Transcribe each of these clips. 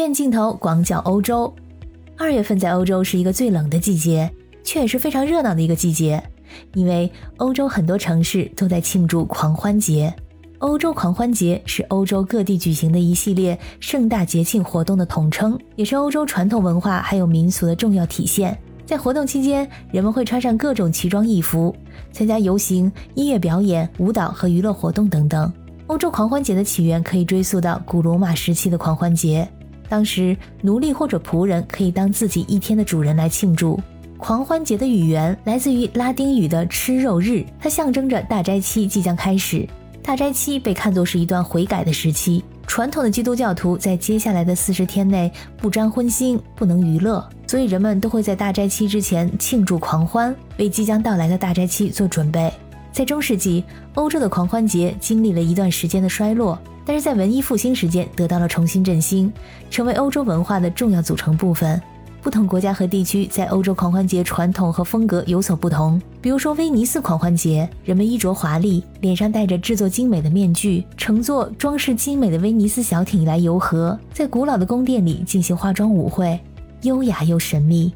院镜头广角欧洲。二月份在欧洲是一个最冷的季节，却也是非常热闹的一个季节，因为欧洲很多城市都在庆祝狂欢节。欧洲狂欢节是欧洲各地举行的一系列盛大节庆活动的统称，也是欧洲传统文化还有民俗的重要体现。在活动期间，人们会穿上各种奇装异服，参加游行、音乐表演、舞蹈和娱乐活动等等。欧洲狂欢节的起源可以追溯到古罗马时期的狂欢节，当时奴隶或者仆人可以当自己一天的主人来庆祝。狂欢节的语言来自于拉丁语的“吃肉日”，它象征着大斋期即将开始。大斋期被看作是一段悔改的时期，传统的基督教徒在接下来的四十天内不沾荤腥，不能娱乐，所以人们都会在大斋期之前庆祝狂欢，为即将到来的大斋期做准备。在中世纪，欧洲的狂欢节经历了一段时间的衰落，但是在文艺复兴时间得到了重新振兴，成为欧洲文化的重要组成部分。不同国家和地区在欧洲狂欢节传统和风格有所不同。比如说，威尼斯狂欢节，人们衣着华丽，脸上戴着制作精美的面具，乘坐装饰精美的威尼斯小艇来游河，在古老的宫殿里进行化妆舞会，优雅又神秘。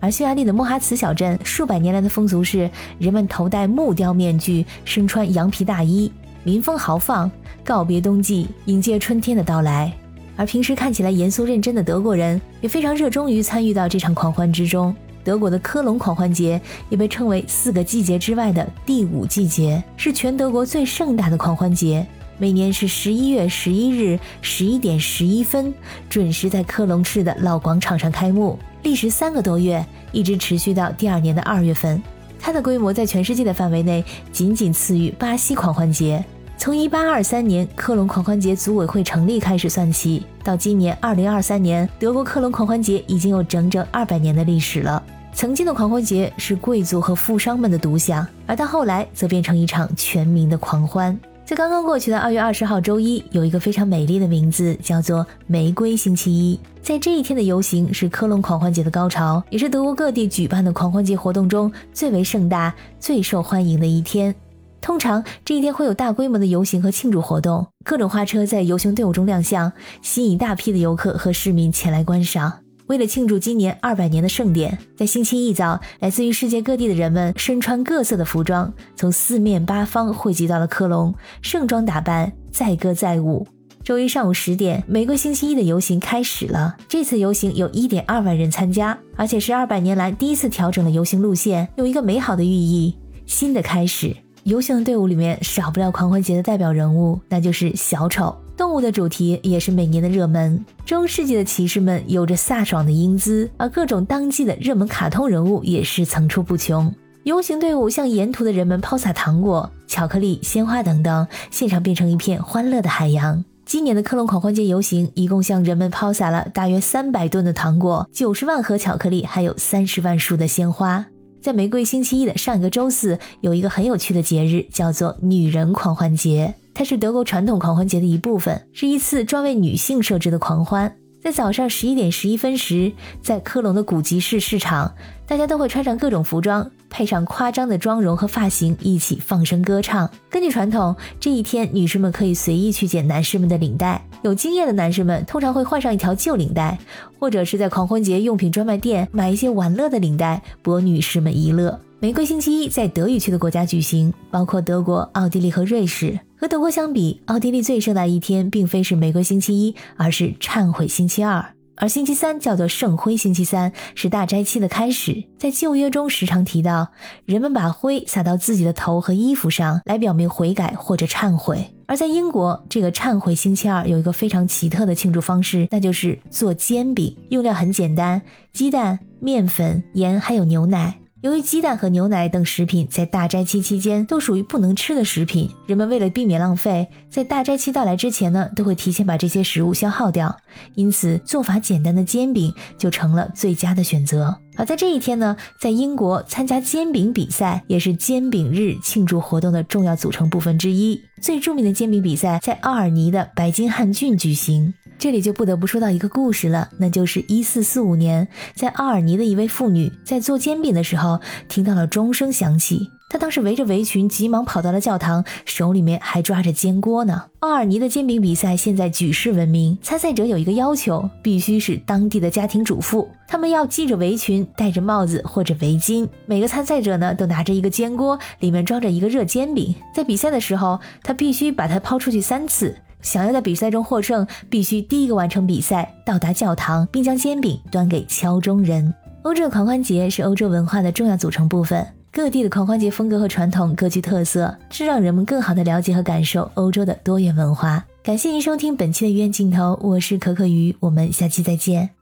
而匈牙利的莫哈茨小镇，数百年来的风俗是，人们头戴木雕面具，身穿羊皮大衣，民风豪放，告别冬季，迎接春天的到来。而平时看起来严肃认真的德国人也非常热衷于参与到这场狂欢之中。德国的科隆狂欢节也被称为四个季节之外的第五季节，是全德国最盛大的狂欢节。每年是十一月十一日十一点十一分，准时在科隆市的老广场上开幕，历时三个多月，一直持续到第二年的二月份。它的规模在全世界的范围内仅仅次于巴西狂欢节。从一八二三年科隆狂欢节组委会成立开始算起，到今年二零二三年，德国科隆狂欢节已经有整整二百年的历史了。曾经的狂欢节是贵族和富商们的独享，而到后来则变成一场全民的狂欢。在刚刚过去的二月二十号周一，有一个非常美丽的名字，叫做玫瑰星期一。在这一天的游行是科隆狂欢节的高潮，也是德国各地举办的狂欢节活动中最为盛大、最受欢迎的一天。通常这一天会有大规模的游行和庆祝活动，各种花车在游行队伍中亮相，吸引大批的游客和市民前来观赏。为了庆祝今年二百年的盛典，在星期一早，来自于世界各地的人们身穿各色的服装，从四面八方汇集到了科隆，盛装打扮，载歌载舞。周一上午十点，玫瑰星期一的游行开始了。这次游行有一点二万人参加，而且是二百年来第一次调整了游行路线，有一个美好的寓意：新的开始。游行的队伍里面少不了狂欢节的代表人物，那就是小丑。动物的主题也是每年的热门。中世纪的骑士们有着飒爽的英姿，而各种当季的热门卡通人物也是层出不穷。游行队伍向沿途的人们抛洒糖果、巧克力、鲜花等等，现场变成一片欢乐的海洋。今年的科隆狂欢节游行一共向人们抛洒了大约三百吨的糖果、九十万盒巧克力，还有三十万束的鲜花。在玫瑰星期一的上一个周四，有一个很有趣的节日，叫做女人狂欢节。它是德国传统狂欢节的一部分，是一次专为女性设置的狂欢。在早上十一点十一分时，在科隆的古集市市场，大家都会穿上各种服装，配上夸张的妆容和发型，一起放声歌唱。根据传统，这一天女士们可以随意去剪男士们的领带。有经验的男士们通常会换上一条旧领带，或者是在狂欢节用品专卖店买一些玩乐的领带，博女士们一乐。玫瑰星期一在德语区的国家举行，包括德国、奥地利和瑞士。和德国相比，奥地利最盛大一天并非是玫瑰星期一，而是忏悔星期二。而星期三叫做圣灰星期三，是大斋期的开始。在旧约中时常提到，人们把灰撒到自己的头和衣服上来表明悔改或者忏悔。而在英国，这个忏悔星期二有一个非常奇特的庆祝方式，那就是做煎饼。用料很简单，鸡蛋、面粉、盐还有牛奶。由于鸡蛋和牛奶等食品在大斋期期间都属于不能吃的食品，人们为了避免浪费，在大斋期到来之前呢，都会提前把这些食物消耗掉。因此，做法简单的煎饼就成了最佳的选择。而在这一天呢，在英国参加煎饼比赛也是煎饼日庆祝活动的重要组成部分之一。最著名的煎饼比赛在奥尔尼的白金汉郡举行。这里就不得不说到一个故事了，那就是一四四五年，在奥尔尼的一位妇女在做煎饼的时候，听到了钟声响起，她当时围着围裙，急忙跑到了教堂，手里面还抓着煎锅呢。奥尔尼的煎饼比赛现在举世闻名，参赛者有一个要求，必须是当地的家庭主妇，他们要系着围裙，戴着帽子或者围巾。每个参赛者呢，都拿着一个煎锅，里面装着一个热煎饼。在比赛的时候，他必须把它抛出去三次。想要在比赛中获胜，必须第一个完成比赛，到达教堂，并将煎饼端给敲钟人。欧洲的狂欢节是欧洲文化的重要组成部分。各地的狂欢节风格和传统各具特色，这让人们更好的了解和感受欧洲的多元文化。感谢您收听本期的鱼眼镜头，我是可可鱼，我们下期再见。